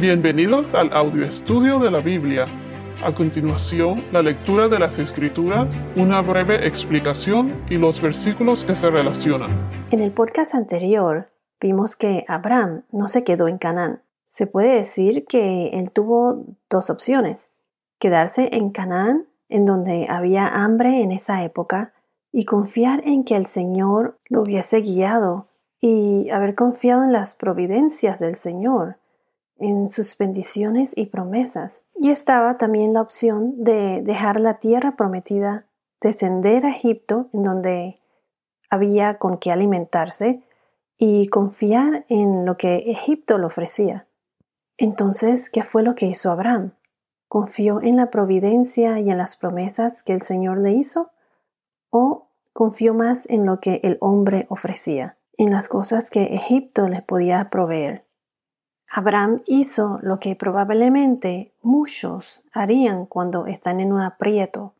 Bienvenidos al audio estudio de la Biblia. A continuación, la lectura de las Escrituras, una breve explicación y los versículos que se relacionan. En el podcast anterior vimos que Abraham no se quedó en Canaán. Se puede decir que él tuvo dos opciones, quedarse en Canaán, en donde había hambre en esa época, y confiar en que el Señor lo hubiese guiado y haber confiado en las providencias del Señor en sus bendiciones y promesas. Y estaba también la opción de dejar la tierra prometida, descender a Egipto, en donde había con qué alimentarse, y confiar en lo que Egipto le ofrecía. Entonces, ¿qué fue lo que hizo Abraham? ¿Confió en la providencia y en las promesas que el Señor le hizo? ¿O confió más en lo que el hombre ofrecía, en las cosas que Egipto le podía proveer? Abraham hizo lo que probablemente muchos harían cuando están en un aprieto.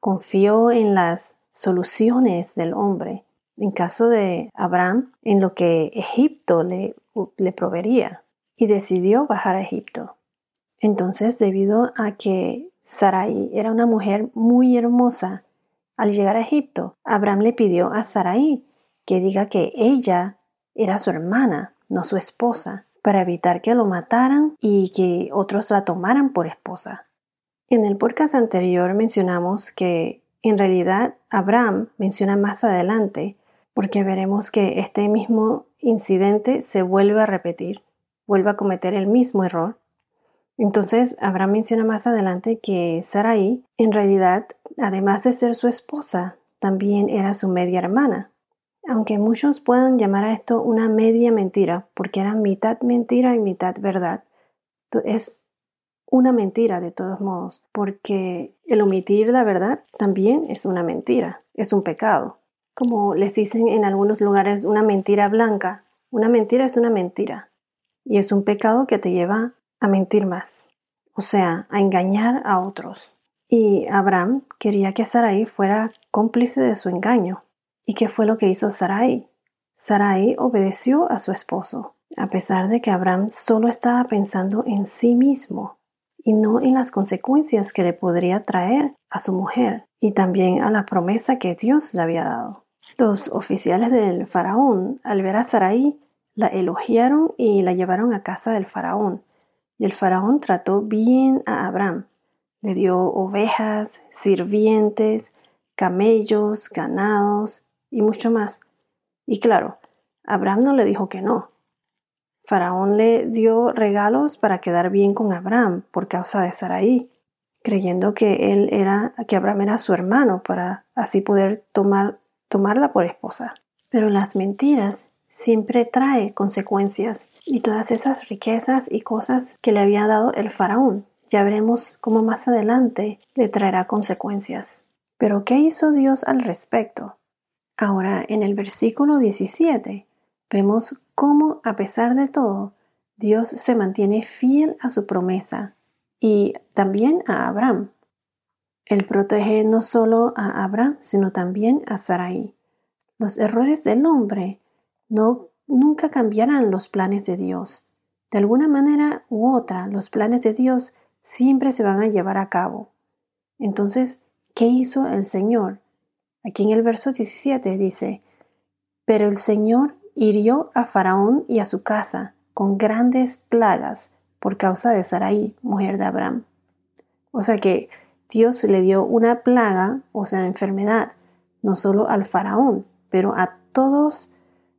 Confió en las soluciones del hombre. En caso de Abraham, en lo que Egipto le, le proveería. Y decidió bajar a Egipto. Entonces, debido a que Sarai era una mujer muy hermosa, al llegar a Egipto, Abraham le pidió a Sarai que diga que ella era su hermana, no su esposa para evitar que lo mataran y que otros la tomaran por esposa. En el podcast anterior mencionamos que en realidad Abraham menciona más adelante, porque veremos que este mismo incidente se vuelve a repetir, vuelve a cometer el mismo error. Entonces Abraham menciona más adelante que Sarai en realidad, además de ser su esposa, también era su media hermana aunque muchos puedan llamar a esto una media mentira, porque era mitad mentira y mitad verdad, es una mentira de todos modos, porque el omitir la verdad también es una mentira, es un pecado. Como les dicen en algunos lugares, una mentira blanca, una mentira es una mentira, y es un pecado que te lleva a mentir más, o sea, a engañar a otros. Y Abraham quería que Sarai fuera cómplice de su engaño, ¿Y qué fue lo que hizo Sarai? Sarai obedeció a su esposo, a pesar de que Abraham solo estaba pensando en sí mismo y no en las consecuencias que le podría traer a su mujer y también a la promesa que Dios le había dado. Los oficiales del faraón, al ver a Sarai, la elogiaron y la llevaron a casa del faraón. Y el faraón trató bien a Abraham. Le dio ovejas, sirvientes, camellos, ganados, y mucho más. Y claro, Abraham no le dijo que no. Faraón le dio regalos para quedar bien con Abraham por causa de Sarai, creyendo que él era, que Abraham era su hermano para así poder tomar, tomarla por esposa. Pero las mentiras siempre trae consecuencias y todas esas riquezas y cosas que le había dado el faraón. Ya veremos cómo más adelante le traerá consecuencias. Pero ¿qué hizo Dios al respecto? Ahora, en el versículo 17, vemos cómo, a pesar de todo, Dios se mantiene fiel a su promesa y también a Abraham. Él protege no solo a Abraham, sino también a Sarai. Los errores del hombre no, nunca cambiarán los planes de Dios. De alguna manera u otra, los planes de Dios siempre se van a llevar a cabo. Entonces, ¿qué hizo el Señor? Aquí en el verso 17 dice, Pero el Señor hirió a Faraón y a su casa con grandes plagas por causa de Sarai, mujer de Abraham. O sea que Dios le dio una plaga, o sea, enfermedad, no solo al faraón, pero a todos,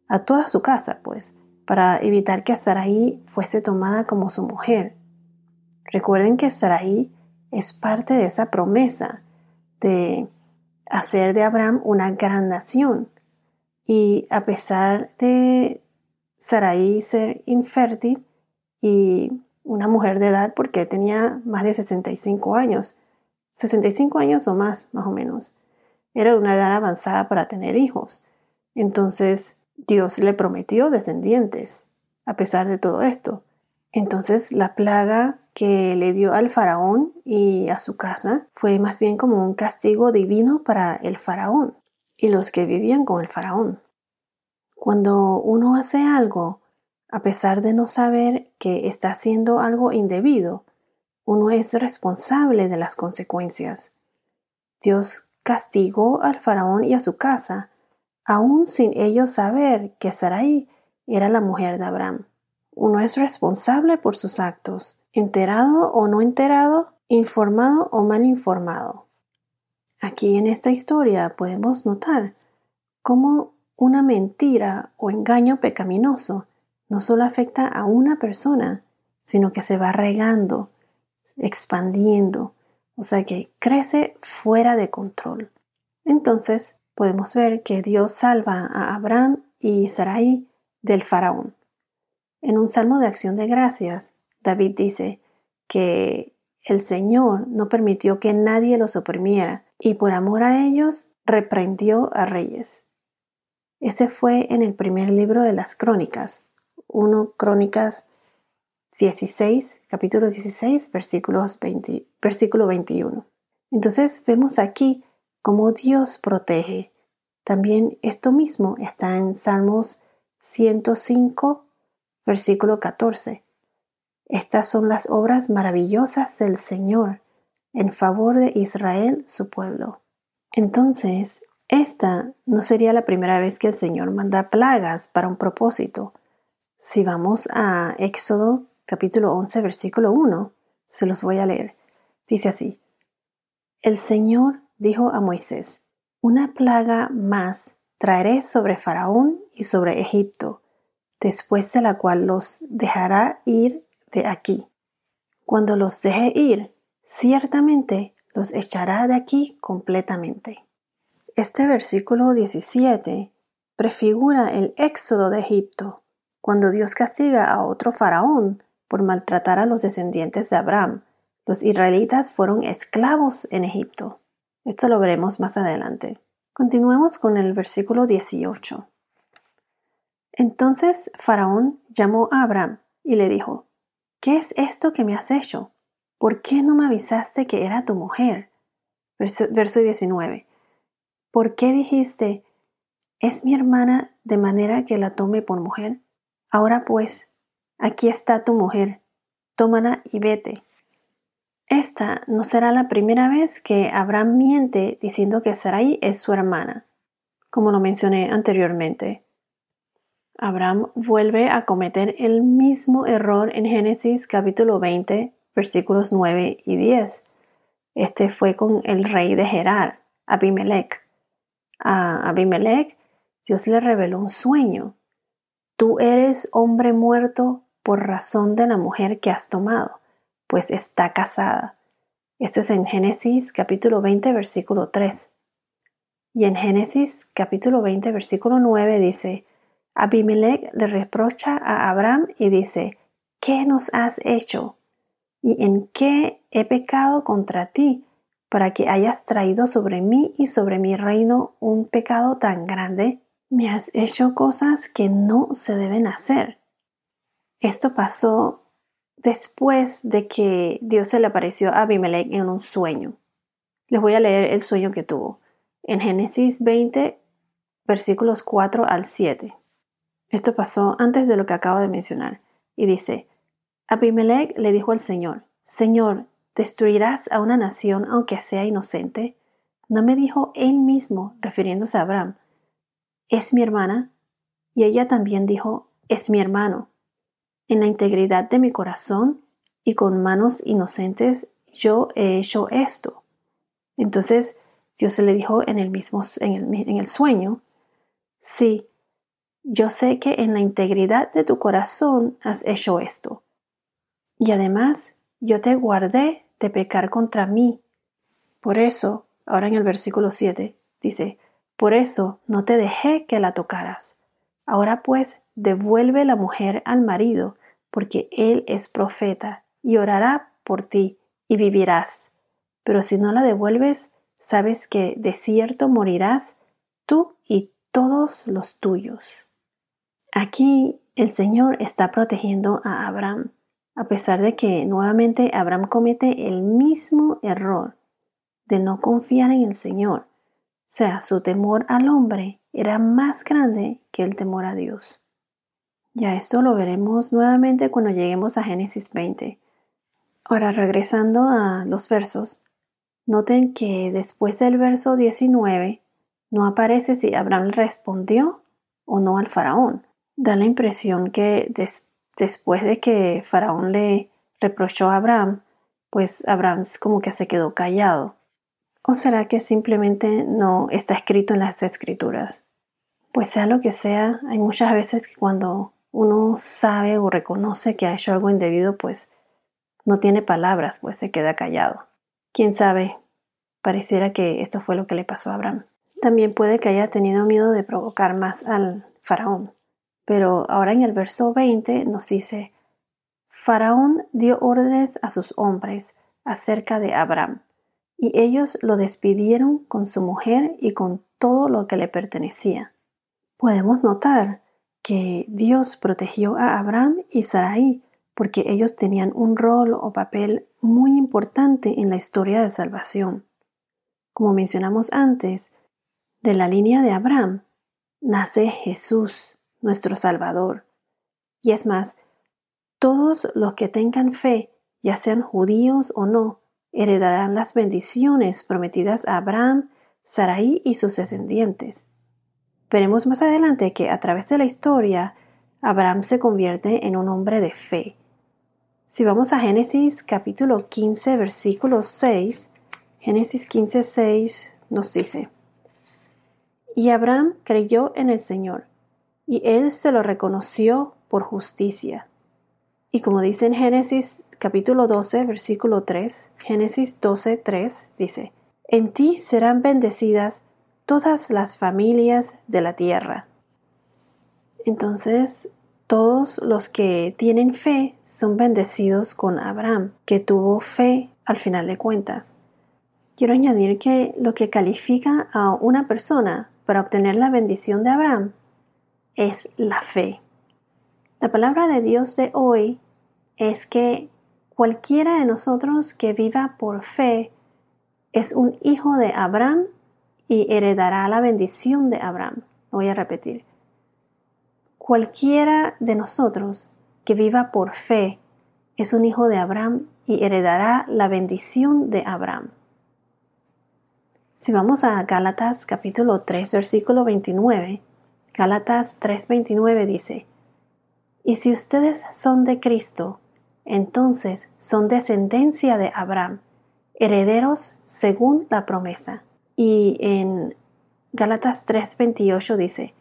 a toda su casa, pues, para evitar que Sarai fuese tomada como su mujer. Recuerden que Sarai es parte de esa promesa de hacer de Abraham una gran nación. Y a pesar de Sarai ser infértil y una mujer de edad, porque tenía más de 65 años, 65 años o más, más o menos, era una edad avanzada para tener hijos. Entonces Dios le prometió descendientes, a pesar de todo esto. Entonces la plaga que le dio al faraón y a su casa fue más bien como un castigo divino para el faraón y los que vivían con el faraón. Cuando uno hace algo a pesar de no saber que está haciendo algo indebido, uno es responsable de las consecuencias. Dios castigó al faraón y a su casa, aún sin ellos saber que Sarai era la mujer de Abraham. Uno es responsable por sus actos, enterado o no enterado, informado o mal informado. Aquí en esta historia podemos notar cómo una mentira o engaño pecaminoso no solo afecta a una persona, sino que se va regando, expandiendo, o sea que crece fuera de control. Entonces podemos ver que Dios salva a Abraham y Sarai del faraón. En un salmo de acción de gracias, David dice que el Señor no permitió que nadie los oprimiera y por amor a ellos reprendió a reyes. Este fue en el primer libro de las crónicas, 1 Crónicas 16, capítulo 16, versículos versículo 21. Entonces vemos aquí cómo Dios protege. También esto mismo está en Salmos 105, versículo 14. Estas son las obras maravillosas del Señor en favor de Israel, su pueblo. Entonces, esta no sería la primera vez que el Señor manda plagas para un propósito. Si vamos a Éxodo capítulo 11, versículo 1, se los voy a leer. Dice así, El Señor dijo a Moisés, Una plaga más traeré sobre Faraón y sobre Egipto, después de la cual los dejará ir de aquí. Cuando los deje ir, ciertamente los echará de aquí completamente. Este versículo 17 prefigura el éxodo de Egipto, cuando Dios castiga a otro faraón por maltratar a los descendientes de Abraham. Los israelitas fueron esclavos en Egipto. Esto lo veremos más adelante. Continuemos con el versículo 18. Entonces Faraón llamó a Abraham y le dijo, ¿Qué es esto que me has hecho? ¿Por qué no me avisaste que era tu mujer? Verso, verso 19. ¿Por qué dijiste, es mi hermana de manera que la tome por mujer? Ahora pues, Aquí está tu mujer, tómala y vete. Esta no será la primera vez que Abraham miente diciendo que Sarai es su hermana, como lo mencioné anteriormente. Abraham vuelve a cometer el mismo error en Génesis capítulo 20, versículos 9 y 10. Este fue con el rey de Gerar, Abimelech. A Abimelech Dios le reveló un sueño. Tú eres hombre muerto por razón de la mujer que has tomado, pues está casada. Esto es en Génesis capítulo 20 versículo 3. Y en Génesis capítulo 20 versículo 9 dice, Abimelech le reprocha a Abraham y dice, ¿qué nos has hecho? ¿Y en qué he pecado contra ti para que hayas traído sobre mí y sobre mi reino un pecado tan grande? Me has hecho cosas que no se deben hacer. Esto pasó después de que Dios se le apareció a Abimelech en un sueño. Les voy a leer el sueño que tuvo. En Génesis 20, versículos 4 al 7. Esto pasó antes de lo que acabo de mencionar. Y dice, Abimelech le dijo al Señor, Señor, ¿destruirás a una nación aunque sea inocente? ¿No me dijo él mismo, refiriéndose a Abraham, es mi hermana? Y ella también dijo, es mi hermano en la integridad de mi corazón y con manos inocentes yo he hecho esto. Entonces Dios le dijo en el mismo en el, en el sueño, sí, yo sé que en la integridad de tu corazón has hecho esto. Y además yo te guardé de pecar contra mí. Por eso, ahora en el versículo 7, dice, por eso no te dejé que la tocaras. Ahora pues, devuelve la mujer al marido porque Él es profeta, y orará por ti, y vivirás. Pero si no la devuelves, sabes que de cierto morirás tú y todos los tuyos. Aquí el Señor está protegiendo a Abraham, a pesar de que nuevamente Abraham comete el mismo error de no confiar en el Señor. O sea, su temor al hombre era más grande que el temor a Dios. Ya esto lo veremos nuevamente cuando lleguemos a Génesis 20. Ahora, regresando a los versos, noten que después del verso 19 no aparece si Abraham respondió o no al faraón. Da la impresión que después de que faraón le reprochó a Abraham, pues Abraham como que se quedó callado. ¿O será que simplemente no está escrito en las escrituras? Pues sea lo que sea, hay muchas veces que cuando uno sabe o reconoce que ha hecho algo indebido, pues no tiene palabras, pues se queda callado. ¿Quién sabe? Pareciera que esto fue lo que le pasó a Abraham. También puede que haya tenido miedo de provocar más al faraón. Pero ahora en el verso 20 nos dice, Faraón dio órdenes a sus hombres acerca de Abraham, y ellos lo despidieron con su mujer y con todo lo que le pertenecía. Podemos notar que Dios protegió a Abraham y Sarai porque ellos tenían un rol o papel muy importante en la historia de salvación. Como mencionamos antes, de la línea de Abraham nace Jesús, nuestro Salvador. Y es más, todos los que tengan fe, ya sean judíos o no, heredarán las bendiciones prometidas a Abraham, Sarai y sus descendientes. Veremos más adelante que a través de la historia, Abraham se convierte en un hombre de fe si vamos a Génesis capítulo 15, versículo 6, Génesis 15, 6 nos dice, Y Abraham creyó en el Señor, y él se lo reconoció por justicia. Y como dice en Génesis capítulo 12, versículo 3, Génesis 12, 3 dice, En ti serán bendecidas todas las familias de la tierra. Entonces, todos los que tienen fe son bendecidos con Abraham, que tuvo fe al final de cuentas. Quiero añadir que lo que califica a una persona para obtener la bendición de Abraham es la fe. La palabra de Dios de hoy es que cualquiera de nosotros que viva por fe es un hijo de Abraham y heredará la bendición de Abraham. voy a repetir. Cualquiera de nosotros que viva por fe es un hijo de Abraham y heredará la bendición de Abraham. Si vamos a Gálatas capítulo 3 versículo 29, Gálatas 3:29 dice, Y si ustedes son de Cristo, entonces son descendencia de Abraham, herederos según la promesa. Y en Gálatas 3:28 dice,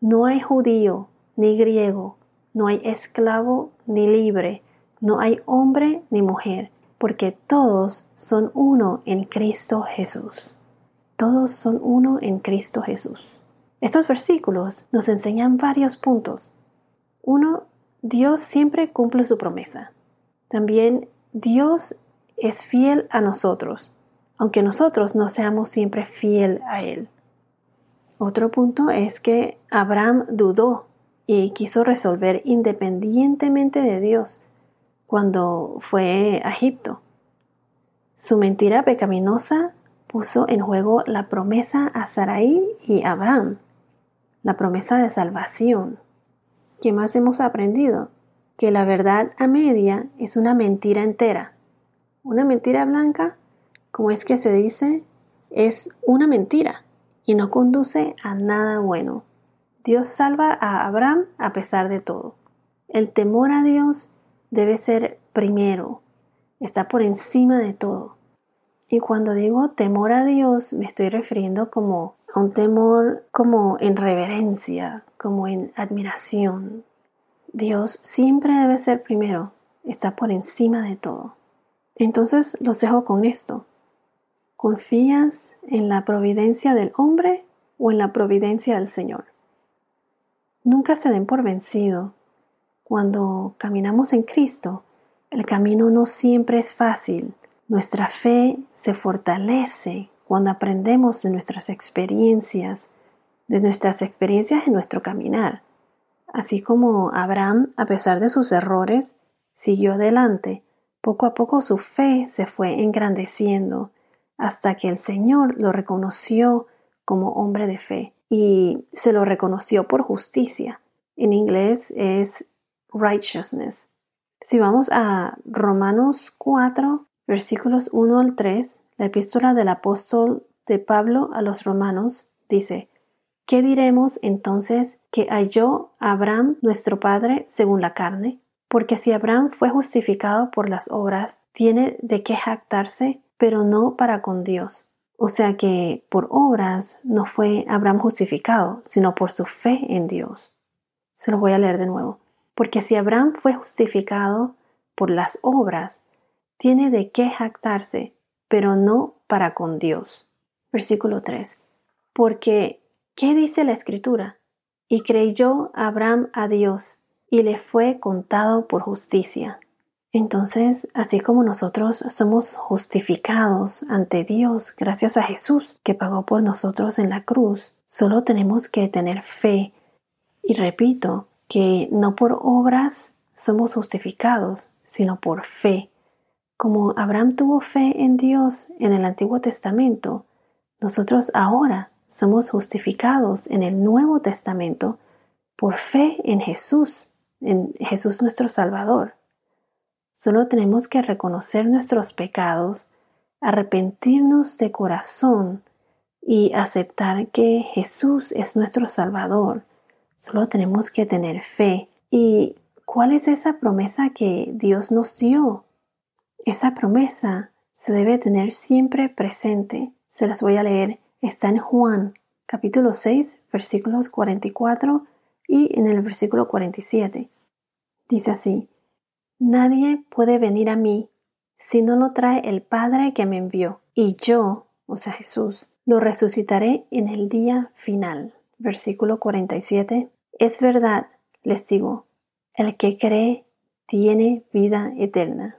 no hay judío ni griego, no hay esclavo ni libre, no hay hombre ni mujer, porque todos son uno en Cristo Jesús. Todos son uno en Cristo Jesús. Estos versículos nos enseñan varios puntos. Uno, Dios siempre cumple su promesa. También Dios es fiel a nosotros, aunque nosotros no seamos siempre fiel a Él. Otro punto es que Abraham dudó y quiso resolver independientemente de Dios cuando fue a Egipto. Su mentira pecaminosa puso en juego la promesa a Sarai y Abraham, la promesa de salvación. ¿Qué más hemos aprendido? Que la verdad a media es una mentira entera. Una mentira blanca, como es que se dice, es una mentira y no conduce a nada bueno. Dios salva a Abraham a pesar de todo. El temor a Dios debe ser primero, está por encima de todo. Y cuando digo temor a Dios, me estoy refiriendo como a un temor como en reverencia, como en admiración. Dios siempre debe ser primero, está por encima de todo. Entonces los dejo con esto. ¿Confías en la providencia del hombre o en la providencia del Señor? Nunca se den por vencido. Cuando caminamos en Cristo, el camino no siempre es fácil. Nuestra fe se fortalece cuando aprendemos de nuestras experiencias, de nuestras experiencias en nuestro caminar. Así como Abraham, a pesar de sus errores, siguió adelante, poco a poco su fe se fue engrandeciendo hasta que el Señor lo reconoció como hombre de fe y se lo reconoció por justicia. En inglés es righteousness. Si vamos a Romanos 4, versículos 1 al 3, la epístola del apóstol de Pablo a los romanos dice, ¿Qué diremos entonces que halló Abraham nuestro Padre según la carne? Porque si Abraham fue justificado por las obras, tiene de qué jactarse, pero no para con Dios. O sea que por obras no fue Abraham justificado, sino por su fe en Dios. Se lo voy a leer de nuevo. Porque si Abraham fue justificado por las obras, tiene de qué jactarse, pero no para con Dios. Versículo 3. Porque ¿Qué dice la escritura? Y creyó Abraham a Dios, y le fue contado por justicia. Entonces, así como nosotros somos justificados ante Dios gracias a Jesús, que pagó por nosotros en la cruz, solo tenemos que tener fe. Y repito, que no por obras somos justificados, sino por fe. Como Abraham tuvo fe en Dios en el Antiguo Testamento, nosotros ahora somos justificados en el Nuevo Testamento por fe en Jesús, en Jesús nuestro Salvador. Solo tenemos que reconocer nuestros pecados, arrepentirnos de corazón y aceptar que Jesús es nuestro Salvador. Solo tenemos que tener fe. ¿Y cuál es esa promesa que Dios nos dio? Esa promesa se debe tener siempre presente. Se las voy a leer está en Juan capítulo 6 versículos 44 y en el versículo 47. Dice así, Nadie puede venir a mí si no lo trae el Padre que me envió, y yo, o sea Jesús, lo resucitaré en el día final. Versículo 47. Es verdad, les digo, el que cree tiene vida eterna.